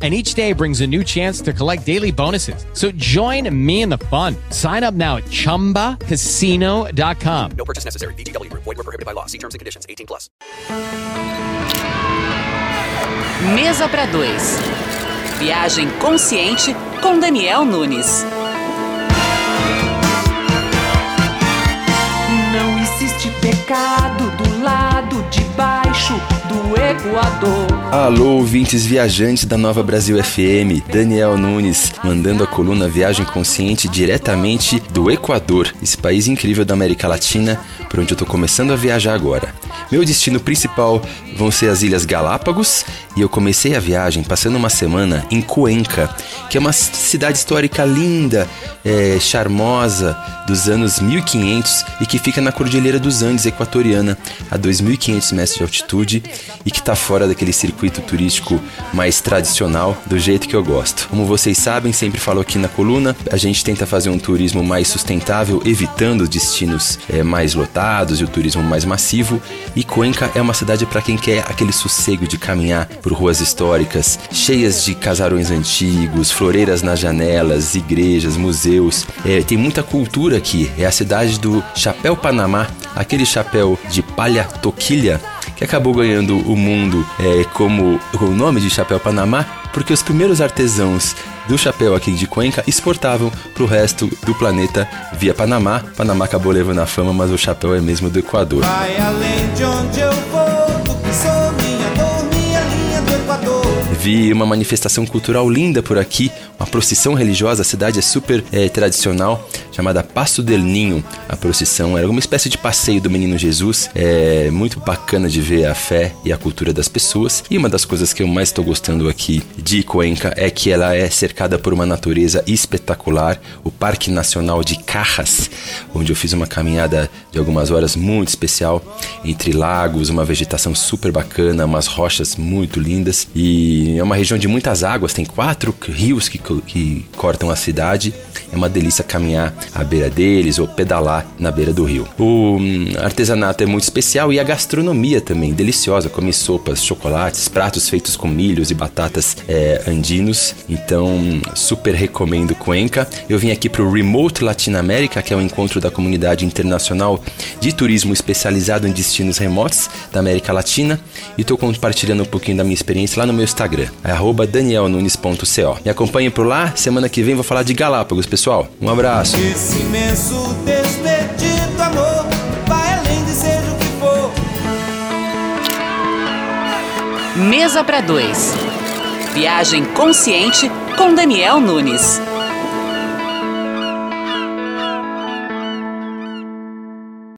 and each day brings a new chance to collect daily bonuses. So join me in the fun. Sign up now at ChumbaCasino.com. No purchase necessary. VGW. Void were prohibited by law. See terms and conditions. 18 plus. Mesa para dois. Viagem consciente com Daniel Nunes. Não existe pecado do lado de baixo do Equador. Alô, ouvintes viajantes da Nova Brasil FM, Daniel Nunes, mandando a coluna Viagem Consciente diretamente do Equador, esse país incrível da América Latina, por onde eu tô começando a viajar agora. Meu destino principal vão ser as Ilhas Galápagos e eu comecei a viagem passando uma semana em Cuenca, que é uma cidade histórica linda, é, charmosa, dos anos 1500 e que fica na Cordilheira dos Andes equatoriana, a 2.500 metros de altitude e que está fora daquele circuito turístico mais tradicional, do jeito que eu gosto. Como vocês sabem, sempre falo aqui na coluna, a gente tenta fazer um turismo mais sustentável, evitando destinos é, mais lotados e o turismo mais massivo. E Cuenca é uma cidade para quem quer aquele sossego de caminhar por ruas históricas, cheias de casarões antigos, floreiras nas janelas, igrejas, museus. É, tem muita cultura aqui. É a cidade do Chapéu Panamá, aquele chapéu de palha toquilha que acabou ganhando o mundo é, como o nome de Chapéu Panamá, porque os primeiros artesãos do chapéu aqui de Cuenca exportavam para o resto do planeta via Panamá. Panamá acabou levando a fama, mas o chapéu é mesmo do Equador. Vai além de onde eu Vi uma manifestação cultural linda por aqui, uma procissão religiosa. A cidade é super é, tradicional, chamada Passo del Ninho. A procissão era uma espécie de passeio do Menino Jesus. É muito bacana de ver a fé e a cultura das pessoas. E uma das coisas que eu mais estou gostando aqui de Cuenca é que ela é cercada por uma natureza espetacular. O Parque Nacional de Carras, onde eu fiz uma caminhada de algumas horas muito especial entre lagos, uma vegetação super bacana, umas rochas muito lindas e é uma região de muitas águas. Tem quatro rios que, que cortam a cidade. É uma delícia caminhar à beira deles ou pedalar na beira do rio. O hum, artesanato é muito especial e a gastronomia também deliciosa. Come sopas, chocolates, pratos feitos com milhos e batatas é, andinos. Então, super recomendo Cuenca. Eu vim aqui para o Remote Latinoamérica, que é o um encontro da comunidade internacional de turismo especializado em destinos remotos da América Latina e estou compartilhando um pouquinho da minha experiência lá no meu Instagram, é danielnunes.co. Me acompanhe por lá, semana que vem vou falar de Galápagos, pessoal. Um abraço. Esse imenso despedido amor vai além de seja o que for. Mesa para dois. Viagem consciente com Daniel Nunes.